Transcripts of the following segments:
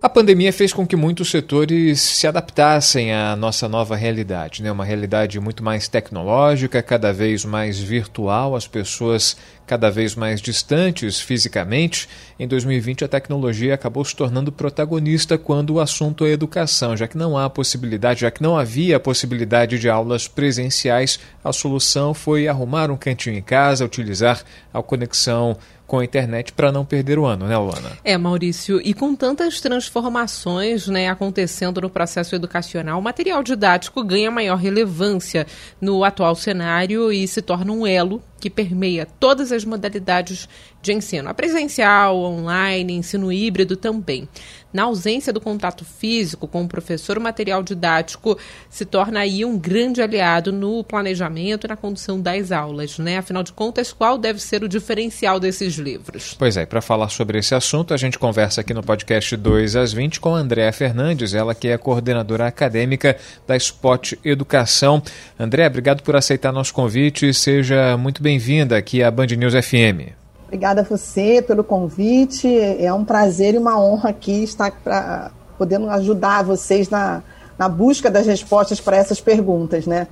A pandemia fez com que muitos setores se adaptassem à nossa nova realidade, né? uma realidade muito mais tecnológica, cada vez mais virtual, as pessoas cada vez mais distantes fisicamente. Em 2020, a tecnologia acabou se tornando protagonista quando o assunto é educação, já que não há possibilidade, já que não havia possibilidade de aulas presenciais, a solução foi arrumar um cantinho em casa, utilizar a conexão com a internet para não perder o ano, né, Luana? É, Maurício, e com tantas transformações né, acontecendo no processo educacional, o material didático ganha maior relevância no atual cenário e se torna um elo que permeia todas as modalidades de ensino, a presencial, online, ensino híbrido também. Na ausência do contato físico com o professor, o material didático se torna aí um grande aliado no planejamento e na condução das aulas, né? Afinal de contas, qual deve ser o diferencial desses livros? Pois é, para falar sobre esse assunto, a gente conversa aqui no podcast 2 às 20 com a Andréa Fernandes, ela que é coordenadora acadêmica da Spot Educação. André, obrigado por aceitar nosso convite, seja muito bem-vinda aqui à Band News FM. Obrigada a você pelo convite. É um prazer e uma honra aqui estar pra, podendo ajudar vocês na, na busca das respostas para essas perguntas, né?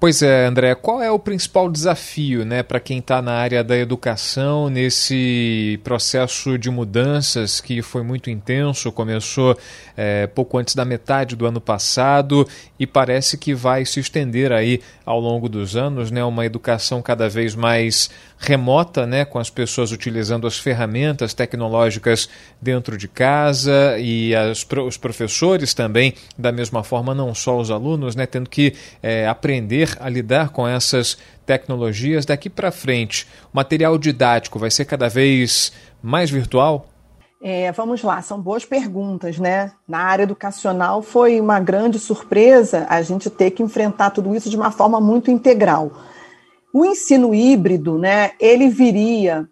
Pois é, André, qual é o principal desafio né, para quem está na área da educação nesse processo de mudanças que foi muito intenso, começou é, pouco antes da metade do ano passado e parece que vai se estender aí ao longo dos anos, né, uma educação cada vez mais remota, né, com as pessoas utilizando as ferramentas tecnológicas dentro de casa e as, os professores também, da mesma forma, não só os alunos, né, tendo que é, aprender a lidar com essas tecnologias daqui para frente. O material didático vai ser cada vez mais virtual? É, vamos lá, são boas perguntas, né? Na área educacional foi uma grande surpresa a gente ter que enfrentar tudo isso de uma forma muito integral. O ensino híbrido, né, ele viria,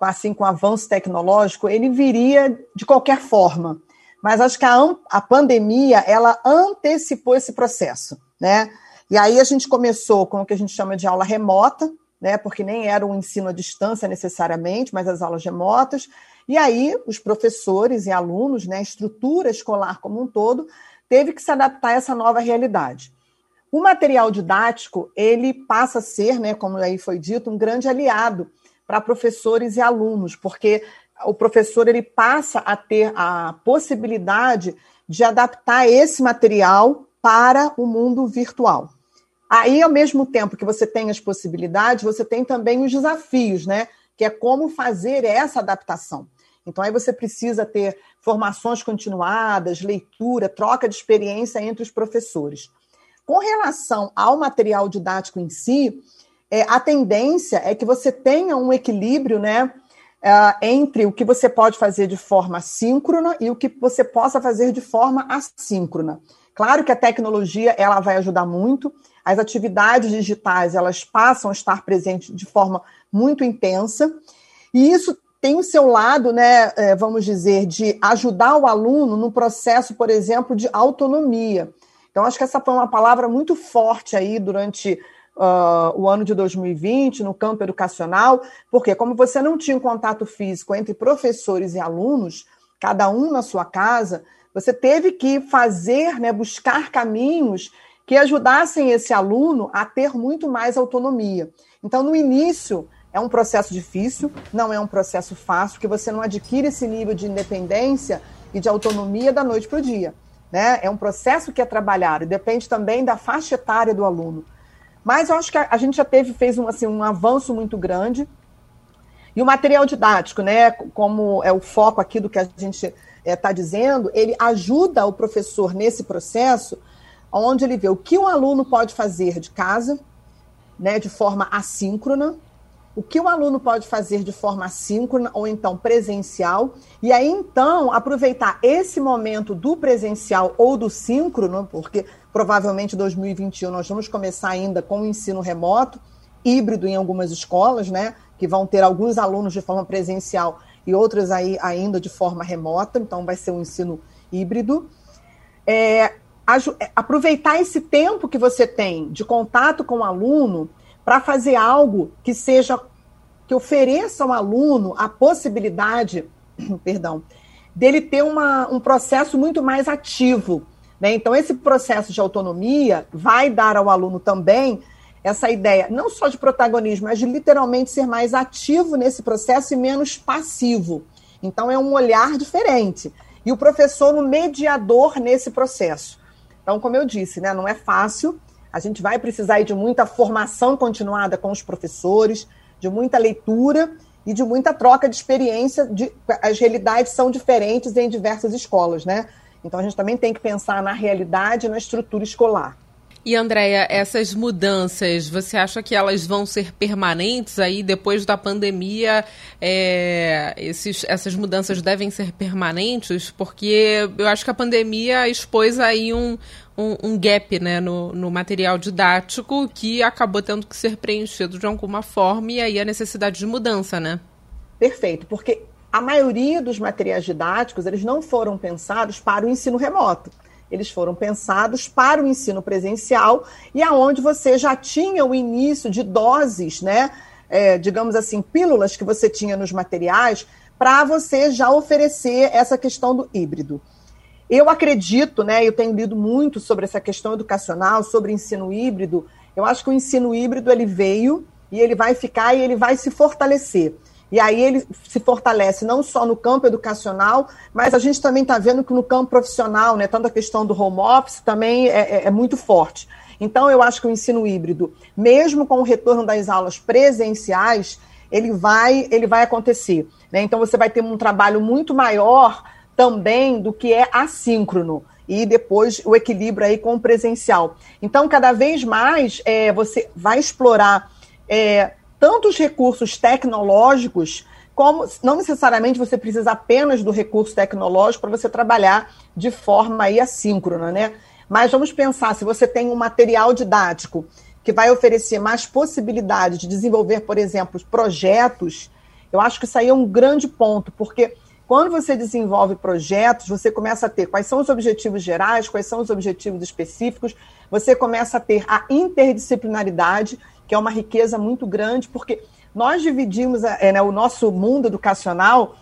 assim, com o avanço tecnológico, ele viria de qualquer forma. Mas acho que a, a pandemia, ela antecipou esse processo, né? E aí a gente começou com o que a gente chama de aula remota, né, porque nem era um ensino à distância necessariamente, mas as aulas remotas. E aí os professores e alunos, né, a estrutura escolar como um todo, teve que se adaptar a essa nova realidade. O material didático, ele passa a ser, né, como aí foi dito, um grande aliado para professores e alunos, porque o professor ele passa a ter a possibilidade de adaptar esse material para o mundo virtual. Aí, ao mesmo tempo que você tem as possibilidades, você tem também os desafios, né? Que é como fazer essa adaptação. Então, aí você precisa ter formações continuadas, leitura, troca de experiência entre os professores. Com relação ao material didático em si, é, a tendência é que você tenha um equilíbrio né, é, entre o que você pode fazer de forma síncrona e o que você possa fazer de forma assíncrona. Claro que a tecnologia ela vai ajudar muito, as atividades digitais elas passam a estar presentes de forma muito intensa, e isso tem o seu lado, né, é, vamos dizer, de ajudar o aluno no processo, por exemplo, de autonomia. Então, acho que essa foi uma palavra muito forte aí durante uh, o ano de 2020 no campo educacional, porque, como você não tinha um contato físico entre professores e alunos, cada um na sua casa, você teve que fazer, né, buscar caminhos que ajudassem esse aluno a ter muito mais autonomia. Então, no início, é um processo difícil, não é um processo fácil, porque você não adquire esse nível de independência e de autonomia da noite para o dia. Né? É um processo que é trabalhado, depende também da faixa etária do aluno. Mas eu acho que a, gente já teve, fez um, assim, um avanço muito grande. E o material didático, né, como é o foco aqui do que a gente está é, tá dizendo, ele ajuda o professor nesse processo, onde ele vê o que o aluno pode fazer de casa, né, de forma assíncrona, o que o aluno pode fazer de forma assíncrona ou então presencial, e aí então aproveitar esse momento do presencial ou do síncrono, porque provavelmente 2021 nós vamos começar ainda com o ensino remoto, híbrido em algumas escolas, né, que vão ter alguns alunos de forma presencial e outros aí ainda de forma remota, então vai ser um ensino híbrido. É, é aproveitar esse tempo que você tem de contato com o aluno para fazer algo que seja que ofereça ao aluno a possibilidade, perdão, dele ter uma, um processo muito mais ativo. Né? Então, esse processo de autonomia vai dar ao aluno também essa ideia, não só de protagonismo, mas de literalmente ser mais ativo nesse processo e menos passivo. Então, é um olhar diferente. E o professor, um mediador nesse processo. Então, como eu disse, né, não é fácil. A gente vai precisar de muita formação continuada com os professores, de muita leitura e de muita troca de experiência. De, as realidades são diferentes em diversas escolas, né? Então a gente também tem que pensar na realidade e na estrutura escolar. E Andréia, essas mudanças, você acha que elas vão ser permanentes aí depois da pandemia? É, esses, essas mudanças devem ser permanentes? Porque eu acho que a pandemia expôs aí um, um, um gap né, no, no, material didático que acabou tendo que ser preenchido de alguma forma e aí a necessidade de mudança, né? Perfeito, porque a maioria dos materiais didáticos eles não foram pensados para o ensino remoto eles foram pensados para o ensino presencial e aonde você já tinha o início de doses, né, é, digamos assim, pílulas que você tinha nos materiais para você já oferecer essa questão do híbrido. Eu acredito, né, eu tenho lido muito sobre essa questão educacional, sobre ensino híbrido. Eu acho que o ensino híbrido ele veio e ele vai ficar e ele vai se fortalecer. E aí ele se fortalece não só no campo educacional, mas a gente também está vendo que no campo profissional, né, tanto a questão do home office também é, é, é muito forte. Então, eu acho que o ensino híbrido, mesmo com o retorno das aulas presenciais, ele vai, ele vai acontecer. Né? Então, você vai ter um trabalho muito maior também do que é assíncrono e depois o equilíbrio aí com o presencial. Então, cada vez mais é, você vai explorar é, tanto os recursos tecnológicos, como não necessariamente você precisa apenas do recurso tecnológico para você trabalhar de forma aí assíncrona, né? Mas vamos pensar, se você tem um material didático que vai oferecer mais possibilidade de desenvolver, por exemplo, projetos, eu acho que isso aí é um grande ponto, porque quando você desenvolve projetos, você começa a ter quais são os objetivos gerais, quais são os objetivos específicos, você começa a ter a interdisciplinaridade que é uma riqueza muito grande, porque nós dividimos é, né, o nosso mundo educacional,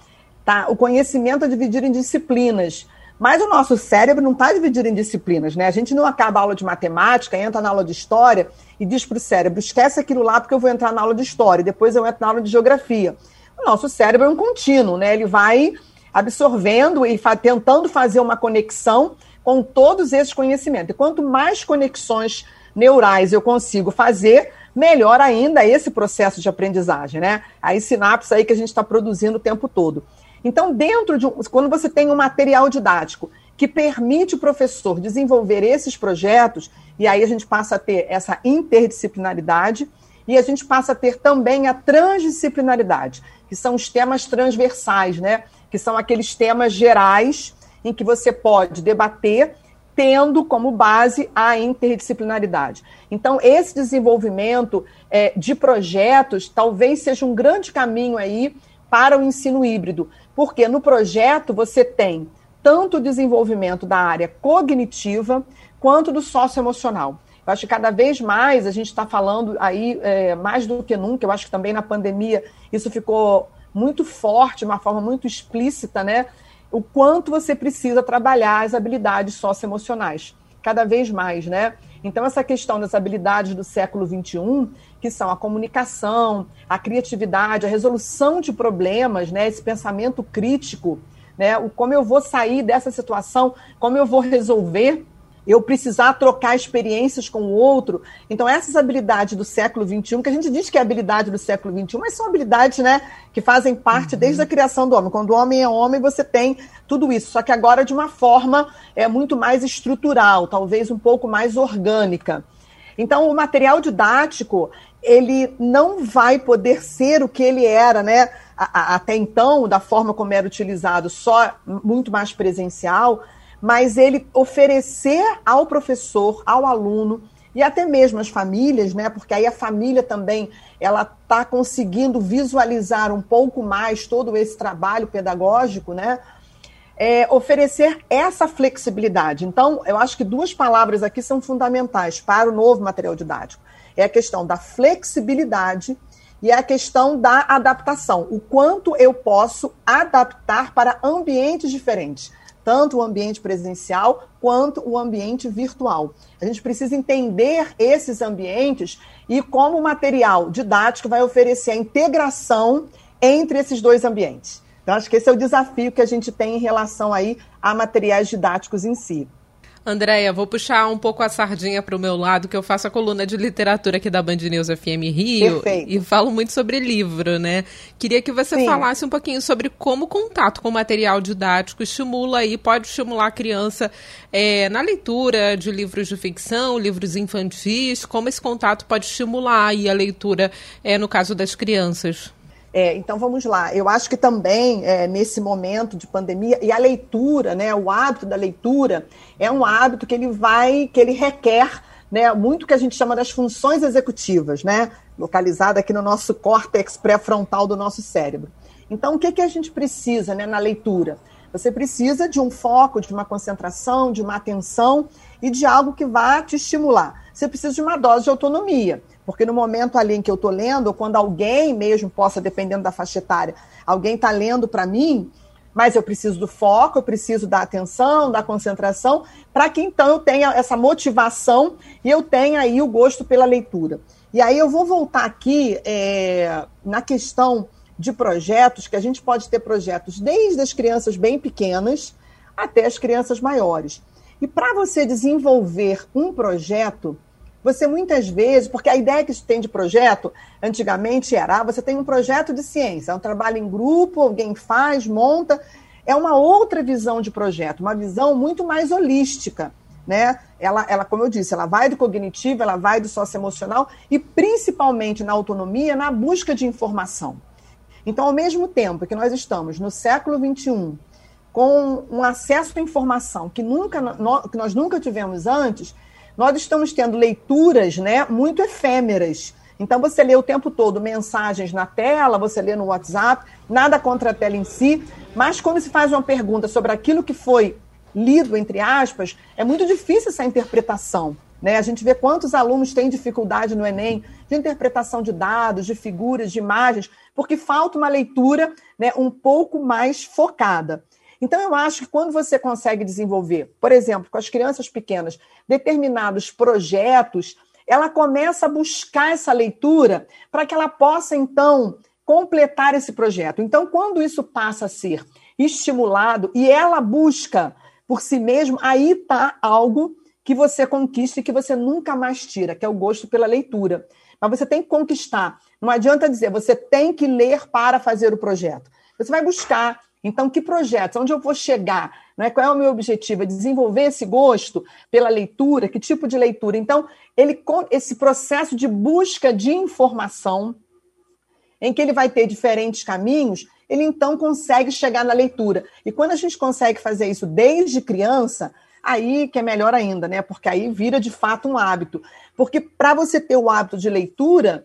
tá? o conhecimento é dividido em disciplinas. Mas o nosso cérebro não está dividido em disciplinas, né? A gente não acaba a aula de matemática, entra na aula de história e diz para o cérebro: esquece aquilo lá porque eu vou entrar na aula de história, depois eu entro na aula de geografia. O nosso cérebro é um contínuo, né? Ele vai absorvendo e fa tentando fazer uma conexão com todos esses conhecimentos. E quanto mais conexões neurais eu consigo fazer, melhor ainda esse processo de aprendizagem, né? Aí sinapses aí que a gente está produzindo o tempo todo. Então, dentro de um, quando você tem um material didático que permite o professor desenvolver esses projetos, e aí a gente passa a ter essa interdisciplinaridade e a gente passa a ter também a transdisciplinaridade, que são os temas transversais, né? Que são aqueles temas gerais em que você pode debater tendo como base a interdisciplinaridade. Então, esse desenvolvimento é, de projetos talvez seja um grande caminho aí para o ensino híbrido, porque no projeto você tem tanto o desenvolvimento da área cognitiva quanto do socioemocional. Eu acho que cada vez mais a gente está falando aí, é, mais do que nunca, eu acho que também na pandemia isso ficou muito forte, uma forma muito explícita, né? O quanto você precisa trabalhar as habilidades socioemocionais, cada vez mais, né? Então, essa questão das habilidades do século XXI, que são a comunicação, a criatividade, a resolução de problemas, né? esse pensamento crítico, né? o como eu vou sair dessa situação, como eu vou resolver eu precisar trocar experiências com o outro. Então, essas habilidades do século XXI, que a gente diz que é habilidade do século XXI, mas são habilidades né, que fazem parte uhum. desde a criação do homem. Quando o homem é homem, você tem tudo isso, só que agora de uma forma é muito mais estrutural, talvez um pouco mais orgânica. Então, o material didático, ele não vai poder ser o que ele era, né? até então, da forma como era utilizado, só muito mais presencial, mas ele oferecer ao professor, ao aluno e até mesmo às famílias, né? Porque aí a família também ela está conseguindo visualizar um pouco mais todo esse trabalho pedagógico, né? É, oferecer essa flexibilidade. Então, eu acho que duas palavras aqui são fundamentais para o novo material didático. É a questão da flexibilidade e a questão da adaptação. O quanto eu posso adaptar para ambientes diferentes tanto o ambiente presencial quanto o ambiente virtual. A gente precisa entender esses ambientes e como o material didático vai oferecer a integração entre esses dois ambientes. Então, acho que esse é o desafio que a gente tem em relação aí a materiais didáticos em si. Andréia, vou puxar um pouco a sardinha para o meu lado, que eu faço a coluna de literatura aqui da Band News FM Rio Perfeito. e falo muito sobre livro, né? Queria que você Sim. falasse um pouquinho sobre como o contato com material didático estimula e pode estimular a criança é, na leitura de livros de ficção, livros infantis, como esse contato pode estimular a leitura, é, no caso das crianças. É, então vamos lá. Eu acho que também é, nesse momento de pandemia e a leitura, né, o hábito da leitura é um hábito que ele vai, que ele requer, né, muito que a gente chama das funções executivas, né, localizada aqui no nosso córtex pré-frontal do nosso cérebro. Então o que que a gente precisa, né, na leitura? Você precisa de um foco, de uma concentração, de uma atenção e de algo que vá te estimular. Você precisa de uma dose de autonomia. Porque no momento ali em que eu estou lendo, ou quando alguém mesmo possa, dependendo da faixa etária, alguém está lendo para mim, mas eu preciso do foco, eu preciso da atenção, da concentração, para que então eu tenha essa motivação e eu tenha aí o gosto pela leitura. E aí eu vou voltar aqui é, na questão de projetos, que a gente pode ter projetos desde as crianças bem pequenas até as crianças maiores. E para você desenvolver um projeto, você muitas vezes, porque a ideia que se tem de projeto, antigamente era, ah, você tem um projeto de ciência, é um trabalho em grupo, alguém faz, monta, é uma outra visão de projeto, uma visão muito mais holística, né? Ela, ela, como eu disse, ela vai do cognitivo, ela vai do socioemocional e principalmente na autonomia, na busca de informação. Então, ao mesmo tempo que nós estamos no século XXI, com um acesso à informação que, nunca, que nós nunca tivemos antes, nós estamos tendo leituras né, muito efêmeras. Então, você lê o tempo todo mensagens na tela, você lê no WhatsApp, nada contra a tela em si, mas quando se faz uma pergunta sobre aquilo que foi lido, entre aspas, é muito difícil essa interpretação. Né? A gente vê quantos alunos têm dificuldade no Enem de interpretação de dados, de figuras, de imagens, porque falta uma leitura né, um pouco mais focada. Então, eu acho que quando você consegue desenvolver, por exemplo, com as crianças pequenas, determinados projetos, ela começa a buscar essa leitura para que ela possa, então, completar esse projeto. Então, quando isso passa a ser estimulado e ela busca por si mesma, aí está algo que você conquista e que você nunca mais tira, que é o gosto pela leitura. Mas você tem que conquistar. Não adianta dizer, você tem que ler para fazer o projeto. Você vai buscar, então, que projetos? Onde eu vou chegar? Né? Qual é o meu objetivo? É desenvolver esse gosto pela leitura? Que tipo de leitura? Então, ele, esse processo de busca de informação, em que ele vai ter diferentes caminhos, ele então consegue chegar na leitura. E quando a gente consegue fazer isso desde criança, aí que é melhor ainda, né? Porque aí vira de fato um hábito. Porque para você ter o hábito de leitura,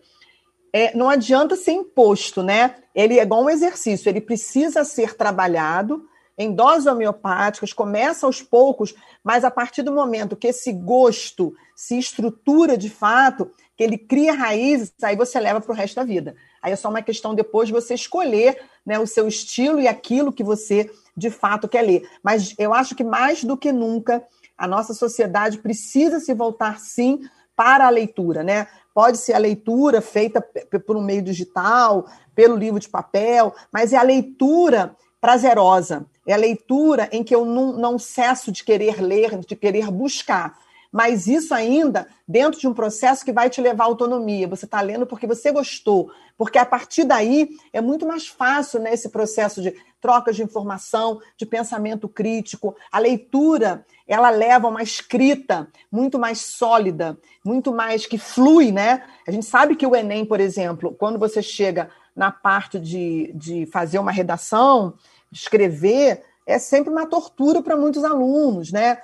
é, não adianta ser imposto, né? Ele é igual um exercício, ele precisa ser trabalhado em doses homeopáticas, começa aos poucos, mas a partir do momento que esse gosto se estrutura de fato, que ele cria raízes, aí você leva para o resto da vida. Aí é só uma questão depois de você escolher né, o seu estilo e aquilo que você de fato quer ler. Mas eu acho que mais do que nunca a nossa sociedade precisa se voltar sim para a leitura, né? Pode ser a leitura feita por um meio digital, pelo livro de papel, mas é a leitura prazerosa, é a leitura em que eu não, não cesso de querer ler, de querer buscar. Mas isso ainda dentro de um processo que vai te levar à autonomia. Você está lendo porque você gostou. Porque a partir daí é muito mais fácil né, esse processo de troca de informação, de pensamento crítico. A leitura ela leva a uma escrita muito mais sólida, muito mais que flui, né? A gente sabe que o Enem, por exemplo, quando você chega na parte de, de fazer uma redação, escrever, é sempre uma tortura para muitos alunos, né?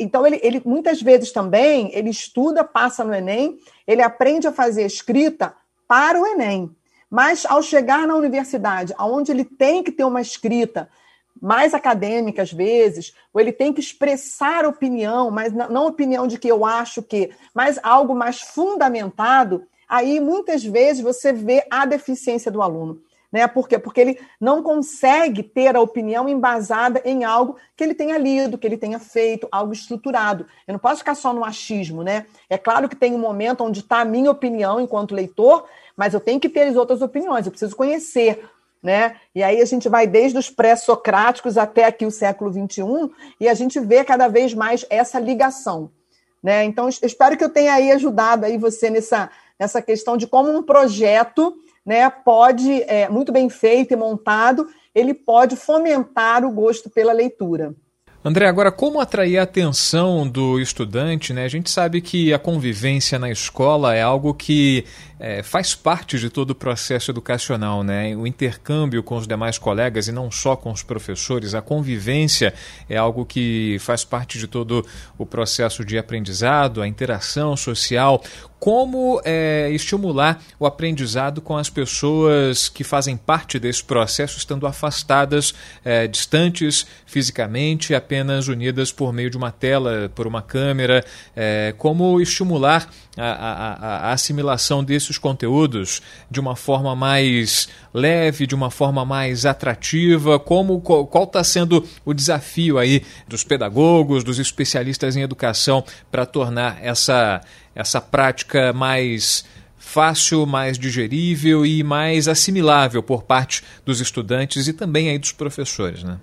Então, ele, ele, muitas vezes também ele estuda, passa no Enem, ele aprende a fazer escrita para o Enem. Mas ao chegar na universidade, onde ele tem que ter uma escrita mais acadêmica às vezes, ou ele tem que expressar opinião, mas não opinião de que eu acho que, mas algo mais fundamentado, aí muitas vezes você vê a deficiência do aluno. Né? Por quê? Porque ele não consegue ter a opinião embasada em algo que ele tenha lido, que ele tenha feito, algo estruturado. Eu não posso ficar só no achismo, né? É claro que tem um momento onde está a minha opinião enquanto leitor, mas eu tenho que ter as outras opiniões, eu preciso conhecer. Né? E aí a gente vai desde os pré-socráticos até aqui o século XXI e a gente vê cada vez mais essa ligação. Né? Então, espero que eu tenha aí ajudado aí você nessa, nessa questão de como um projeto né, pode, é, muito bem feito e montado, ele pode fomentar o gosto pela leitura. André, agora como atrair a atenção do estudante? Né? A gente sabe que a convivência na escola é algo que é, faz parte de todo o processo educacional, né? O intercâmbio com os demais colegas e não só com os professores, a convivência é algo que faz parte de todo o processo de aprendizado, a interação social. Como é, estimular o aprendizado com as pessoas que fazem parte desse processo, estando afastadas, é, distantes fisicamente, apenas unidas por meio de uma tela, por uma câmera? É, como estimular a, a, a assimilação desse os conteúdos de uma forma mais leve, de uma forma mais atrativa? Como qual está sendo o desafio aí dos pedagogos, dos especialistas em educação para tornar essa essa prática mais fácil, mais digerível e mais assimilável por parte dos estudantes e também aí dos professores, né?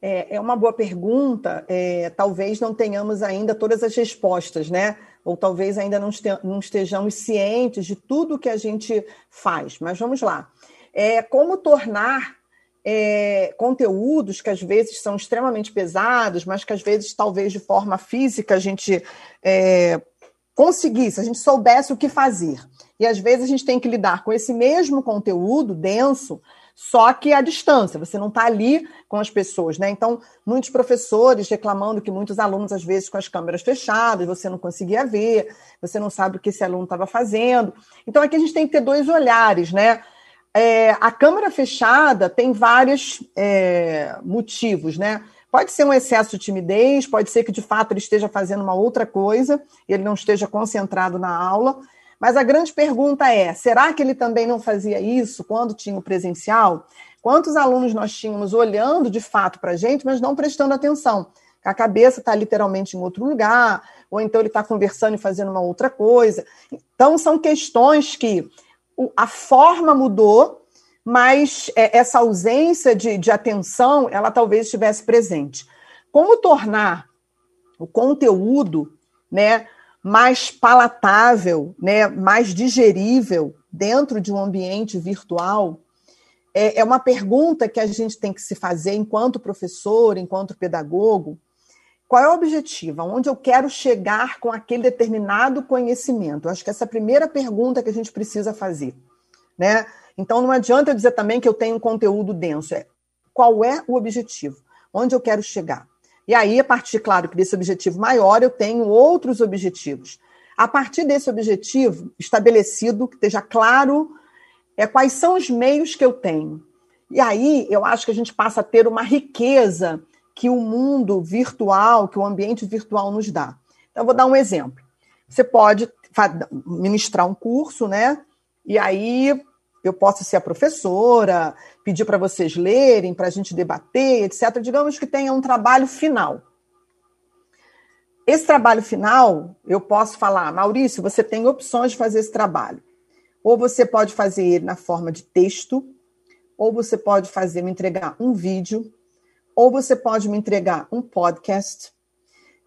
É, é uma boa pergunta. É, talvez não tenhamos ainda todas as respostas, né? ou talvez ainda não, não estejamos cientes de tudo que a gente faz. Mas vamos lá. É, como tornar é, conteúdos que às vezes são extremamente pesados, mas que às vezes, talvez de forma física, a gente é, conseguisse, a gente soubesse o que fazer. E às vezes a gente tem que lidar com esse mesmo conteúdo denso, só que à distância, você não está ali com as pessoas, né? Então, muitos professores reclamando que muitos alunos, às vezes, com as câmeras fechadas, você não conseguia ver, você não sabe o que esse aluno estava fazendo. Então, aqui a gente tem que ter dois olhares, né? É, a câmera fechada tem vários é, motivos, né? Pode ser um excesso de timidez, pode ser que de fato ele esteja fazendo uma outra coisa, ele não esteja concentrado na aula. Mas a grande pergunta é: será que ele também não fazia isso quando tinha o presencial? Quantos alunos nós tínhamos olhando de fato para a gente, mas não prestando atenção? A cabeça está literalmente em outro lugar, ou então ele está conversando e fazendo uma outra coisa. Então, são questões que a forma mudou, mas é, essa ausência de, de atenção, ela talvez estivesse presente. Como tornar o conteúdo né, mais palatável, né, mais digerível dentro de um ambiente virtual? É, é uma pergunta que a gente tem que se fazer enquanto professor, enquanto pedagogo. Qual é o objetivo? Onde eu quero chegar com aquele determinado conhecimento? Eu acho que essa é a primeira pergunta que a gente precisa fazer. Né? Então, não adianta eu dizer também que eu tenho um conteúdo denso. É, qual é o objetivo? Onde eu quero chegar? E aí, a partir, claro, desse objetivo maior, eu tenho outros objetivos. A partir desse objetivo estabelecido, que esteja claro é, quais são os meios que eu tenho. E aí, eu acho que a gente passa a ter uma riqueza que o mundo virtual, que o ambiente virtual nos dá. Então, eu vou dar um exemplo. Você pode ministrar um curso, né? E aí eu posso ser a professora, pedir para vocês lerem, para a gente debater, etc. Digamos que tenha um trabalho final. Esse trabalho final, eu posso falar, Maurício, você tem opções de fazer esse trabalho. Ou você pode fazer ele na forma de texto, ou você pode fazer me entregar um vídeo, ou você pode me entregar um podcast,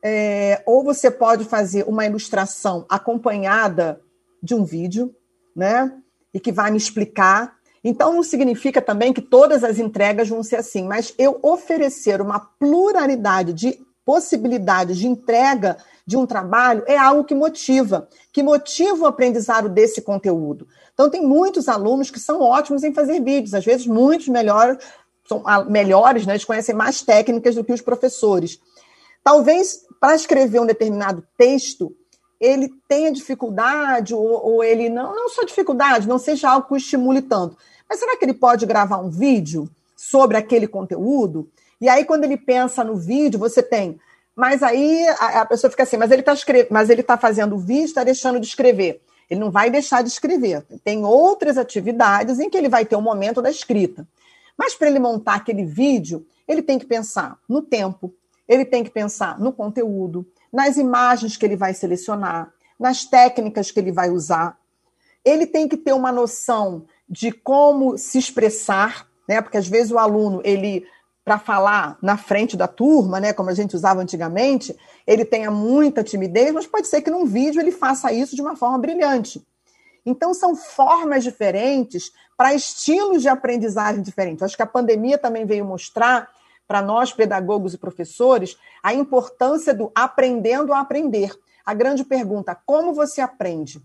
é, ou você pode fazer uma ilustração acompanhada de um vídeo, né? E que vai me explicar. Então, não significa também que todas as entregas vão ser assim, mas eu oferecer uma pluralidade de possibilidades de entrega de um trabalho é algo que motiva, que motiva o aprendizado desse conteúdo. Então, tem muitos alunos que são ótimos em fazer vídeos, às vezes muitos melhores são melhores, né? eles conhecem mais técnicas do que os professores. Talvez para escrever um determinado texto, ele tenha dificuldade, ou, ou, ele não, não só dificuldade, não seja algo que o estimule tanto. Mas será que ele pode gravar um vídeo sobre aquele conteúdo? E aí, quando ele pensa no vídeo, você tem. Mas aí a, a pessoa fica assim, mas ele está mas ele está fazendo o vídeo, está deixando de escrever. Ele não vai deixar de escrever. Tem outras atividades em que ele vai ter o um momento da escrita. Mas para ele montar aquele vídeo, ele tem que pensar no tempo, ele tem que pensar no conteúdo, nas imagens que ele vai selecionar, nas técnicas que ele vai usar. Ele tem que ter uma noção de como se expressar, né? Porque às vezes o aluno, ele para falar na frente da turma, né, como a gente usava antigamente, ele tenha muita timidez, mas pode ser que num vídeo ele faça isso de uma forma brilhante. Então, são formas diferentes para estilos de aprendizagem diferentes. Acho que a pandemia também veio mostrar para nós, pedagogos e professores, a importância do aprendendo a aprender. A grande pergunta: como você aprende?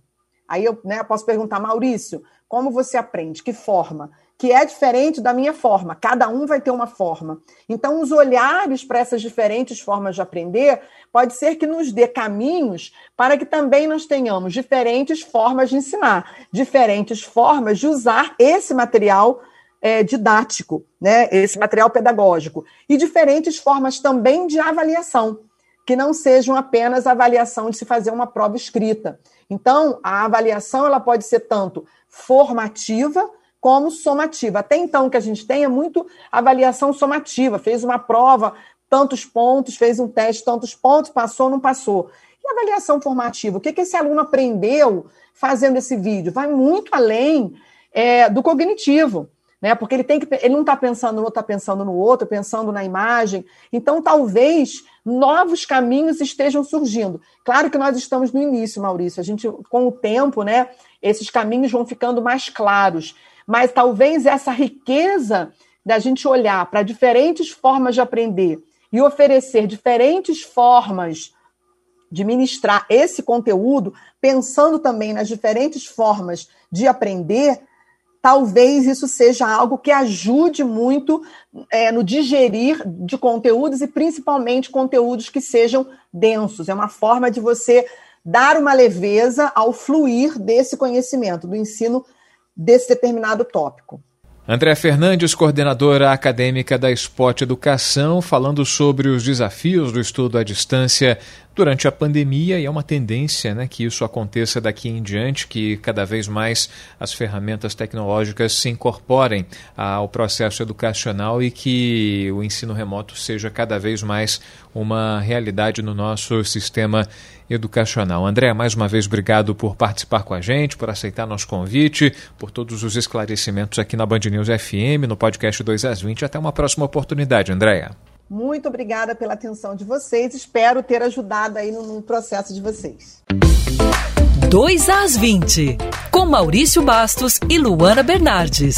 Aí eu né, posso perguntar, Maurício, como você aprende? Que forma? Que é diferente da minha forma. Cada um vai ter uma forma. Então, os olhares para essas diferentes formas de aprender pode ser que nos dê caminhos para que também nós tenhamos diferentes formas de ensinar, diferentes formas de usar esse material é, didático, né, esse material pedagógico, e diferentes formas também de avaliação, que não sejam apenas avaliação de se fazer uma prova escrita. Então, a avaliação ela pode ser tanto formativa como somativa. Até então, que a gente tem é muito avaliação somativa. Fez uma prova, tantos pontos, fez um teste, tantos pontos, passou, não passou. E avaliação formativa? O que, que esse aluno aprendeu fazendo esse vídeo? Vai muito além é, do cognitivo né? Porque ele tem que ele não está pensando no outro, está pensando no outro, pensando na imagem. Então, talvez novos caminhos estejam surgindo. Claro que nós estamos no início, Maurício. A gente, com o tempo, né, esses caminhos vão ficando mais claros. Mas talvez essa riqueza da gente olhar para diferentes formas de aprender e oferecer diferentes formas de ministrar esse conteúdo, pensando também nas diferentes formas de aprender, talvez isso seja algo que ajude muito é, no digerir de conteúdos e principalmente conteúdos que sejam densos. É uma forma de você dar uma leveza ao fluir desse conhecimento, do ensino desse determinado tópico. André Fernandes, coordenadora acadêmica da Spot Educação, falando sobre os desafios do estudo à distância durante a pandemia e é uma tendência né, que isso aconteça daqui em diante, que cada vez mais as ferramentas tecnológicas se incorporem ao processo educacional e que o ensino remoto seja cada vez mais uma realidade no nosso sistema educacional. André, mais uma vez obrigado por participar com a gente, por aceitar nosso convite, por todos os esclarecimentos aqui na Band News FM, no podcast 2 às 20. Até uma próxima oportunidade, Andréia. Muito obrigada pela atenção de vocês. Espero ter ajudado aí no, no processo de vocês. 2 às 20, com Maurício Bastos e Luana Bernardes.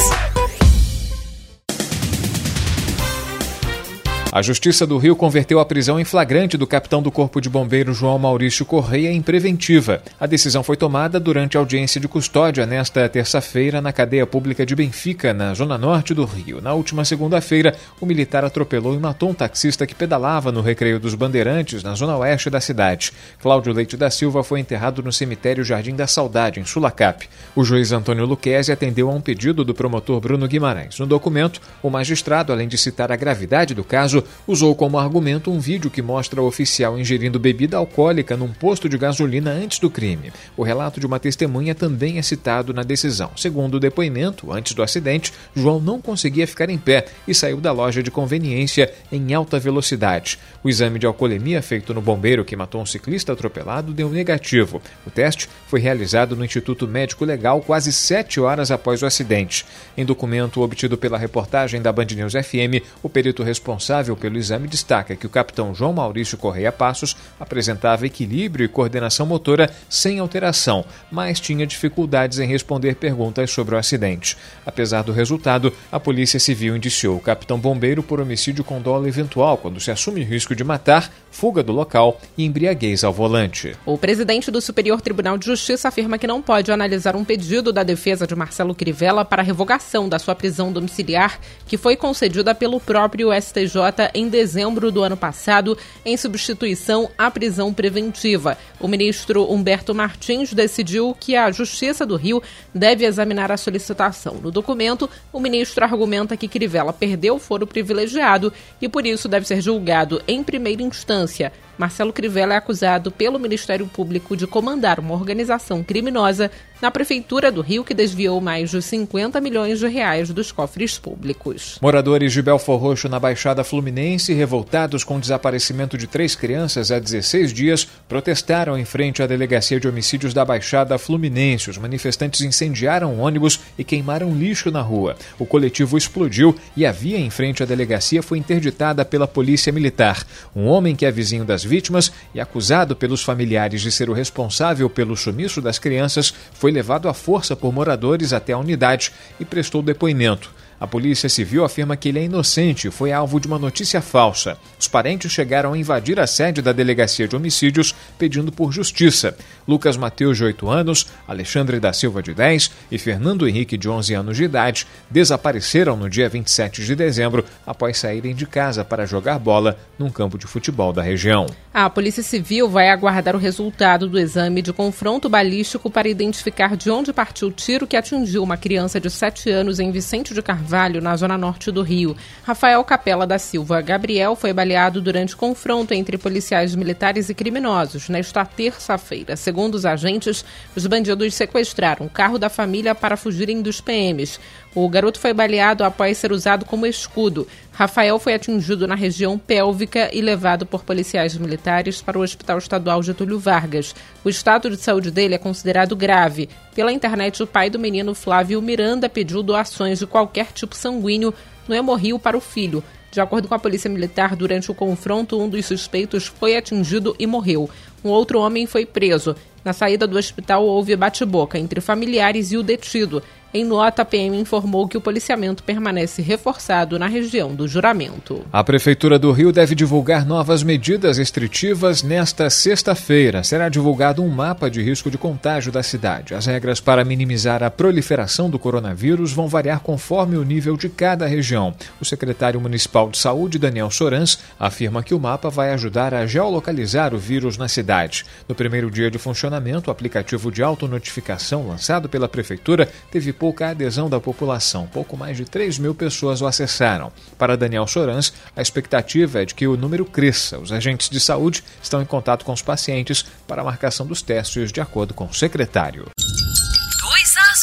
A Justiça do Rio converteu a prisão em flagrante do capitão do Corpo de Bombeiros João Maurício Correia em preventiva. A decisão foi tomada durante audiência de custódia nesta terça-feira na cadeia pública de Benfica, na zona norte do Rio. Na última segunda-feira, o militar atropelou e matou um taxista que pedalava no Recreio dos Bandeirantes, na zona oeste da cidade. Cláudio Leite da Silva foi enterrado no cemitério Jardim da Saudade, em Sulacap. O juiz Antônio Luquezzi atendeu a um pedido do promotor Bruno Guimarães. No documento, o magistrado, além de citar a gravidade do caso, usou como argumento um vídeo que mostra o oficial ingerindo bebida alcoólica num posto de gasolina antes do crime. O relato de uma testemunha também é citado na decisão. Segundo o depoimento, antes do acidente, João não conseguia ficar em pé e saiu da loja de conveniência em alta velocidade. O exame de alcoolemia feito no bombeiro que matou um ciclista atropelado deu negativo. O teste foi realizado no Instituto Médico Legal quase sete horas após o acidente. Em documento obtido pela reportagem da Band News FM, o perito responsável pelo exame destaca que o capitão João Maurício Correia Passos apresentava equilíbrio e coordenação motora sem alteração, mas tinha dificuldades em responder perguntas sobre o acidente. Apesar do resultado, a Polícia Civil indiciou o capitão bombeiro por homicídio com dolo eventual quando se assume o risco de matar, fuga do local e embriaguez ao volante. O presidente do Superior Tribunal de Justiça afirma que não pode analisar um pedido da defesa de Marcelo Crivella para revogação da sua prisão domiciliar, que foi concedida pelo próprio STJ em dezembro do ano passado, em substituição à prisão preventiva. O ministro Humberto Martins decidiu que a Justiça do Rio deve examinar a solicitação. No documento, o ministro argumenta que Crivella perdeu o foro privilegiado e por isso deve ser julgado em primeira instância. Marcelo Crivella é acusado pelo Ministério Público de comandar uma organização criminosa na Prefeitura do Rio que desviou mais de 50 milhões de reais dos cofres públicos. Moradores de Belfor Roxo, na Baixada Fluminense, revoltados com o desaparecimento de três crianças há 16 dias, protestaram em frente à Delegacia de Homicídios da Baixada Fluminense. Os manifestantes incendiaram ônibus e queimaram lixo na rua. O coletivo explodiu e a via em frente à delegacia foi interditada pela Polícia Militar. Um homem que é vizinho das vítimas e acusado pelos familiares de ser o responsável pelo sumiço das crianças, foi levado à força por moradores até a unidade e prestou depoimento. A Polícia Civil afirma que ele é inocente e foi alvo de uma notícia falsa. Os parentes chegaram a invadir a sede da Delegacia de Homicídios pedindo por justiça. Lucas Mateus, de 8 anos, Alexandre da Silva, de 10 e Fernando Henrique, de 11 anos de idade, desapareceram no dia 27 de dezembro após saírem de casa para jogar bola num campo de futebol da região. A Polícia Civil vai aguardar o resultado do exame de confronto balístico para identificar de onde partiu o tiro que atingiu uma criança de 7 anos em Vicente de Carvalho Carvalho, na zona norte do Rio. Rafael Capela da Silva Gabriel foi baleado durante confronto entre policiais militares e criminosos nesta terça-feira. Segundo os agentes, os bandidos sequestraram o carro da família para fugirem dos PMs. O garoto foi baleado após ser usado como escudo. Rafael foi atingido na região pélvica e levado por policiais militares para o Hospital Estadual Getúlio Vargas. O estado de saúde dele é considerado grave. Pela internet, o pai do menino Flávio Miranda pediu doações de qualquer tipo sanguíneo no Hemorrio para o filho. De acordo com a Polícia Militar, durante o confronto, um dos suspeitos foi atingido e morreu. Um outro homem foi preso. Na saída do hospital houve bate-boca entre familiares e o detido. Em nota, a PM informou que o policiamento permanece reforçado na região do juramento. A Prefeitura do Rio deve divulgar novas medidas restritivas nesta sexta-feira. Será divulgado um mapa de risco de contágio da cidade. As regras para minimizar a proliferação do coronavírus vão variar conforme o nível de cada região. O secretário municipal de saúde, Daniel Sorans, afirma que o mapa vai ajudar a geolocalizar o vírus na cidade. No primeiro dia de funcionamento, o aplicativo de autonotificação lançado pela Prefeitura teve pouca adesão da população. Pouco mais de 3 mil pessoas o acessaram. Para Daniel Sorans, a expectativa é de que o número cresça. Os agentes de saúde estão em contato com os pacientes para a marcação dos testes, de acordo com o secretário. 2 às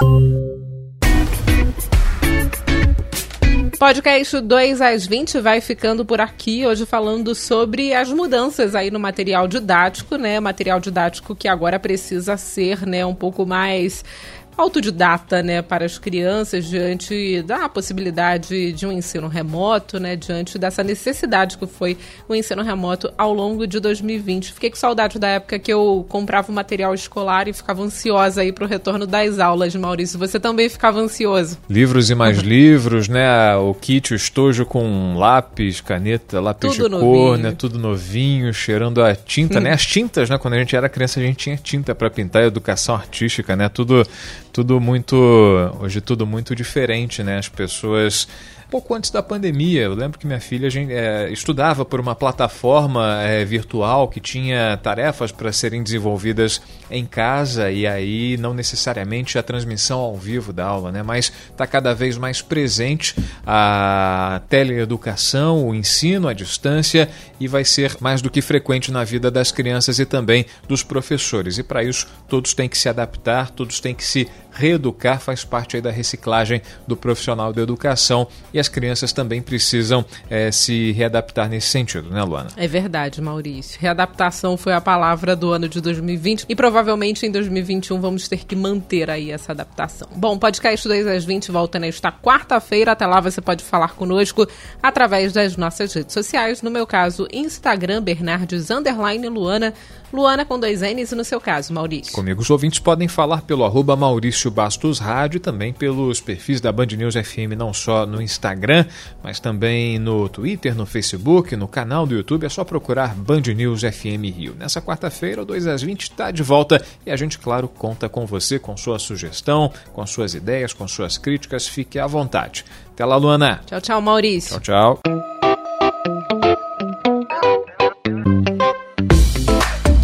20. Podcast 2 às 20 vai ficando por aqui, hoje falando sobre as mudanças aí no material didático, né? Material didático que agora precisa ser, né, um pouco mais autodidata, né, para as crianças diante da possibilidade de um ensino remoto, né, diante dessa necessidade que foi o ensino remoto ao longo de 2020. Fiquei com saudade da época que eu comprava o material escolar e ficava ansiosa aí para o retorno das aulas, Maurício. Você também ficava ansioso? Livros e mais livros, né, o kit, o estojo com lápis, caneta, lápis Tudo de novinho. cor, né, tudo novinho, cheirando a tinta, né, as tintas, né, quando a gente era criança a gente tinha tinta para pintar, educação artística, né, tudo tudo muito hoje tudo muito diferente, né? As pessoas pouco antes da pandemia. Eu lembro que minha filha gente, é, estudava por uma plataforma é, virtual que tinha tarefas para serem desenvolvidas em casa e aí não necessariamente a transmissão ao vivo da aula, né? Mas está cada vez mais presente a teleeducação, o ensino à distância e vai ser mais do que frequente na vida das crianças e também dos professores. E para isso todos têm que se adaptar, todos têm que se reeducar faz parte aí da reciclagem do profissional da educação e as crianças também precisam é, se readaptar nesse sentido, né, Luana? É verdade, Maurício. Readaptação foi a palavra do ano de 2020 e provavelmente em 2021 vamos ter que manter aí essa adaptação. Bom, podcast 2 às 20 volta nesta quarta-feira. Até lá você pode falar conosco através das nossas redes sociais. No meu caso, Instagram, Bernardes Luana. Luana com dois N's e no seu caso, Maurício. Comigo os ouvintes podem falar pelo arroba Maurício Bastos Rádio e também pelos perfis da Band News FM, não só no Instagram, mas também no Twitter, no Facebook, no canal do YouTube. É só procurar Band News FM Rio. Nessa quarta-feira, o 2 às 20 está de volta e a gente, claro, conta com você, com sua sugestão, com suas ideias, com suas críticas. Fique à vontade. Até lá, Luana. Tchau, tchau, Maurício. Tchau, tchau.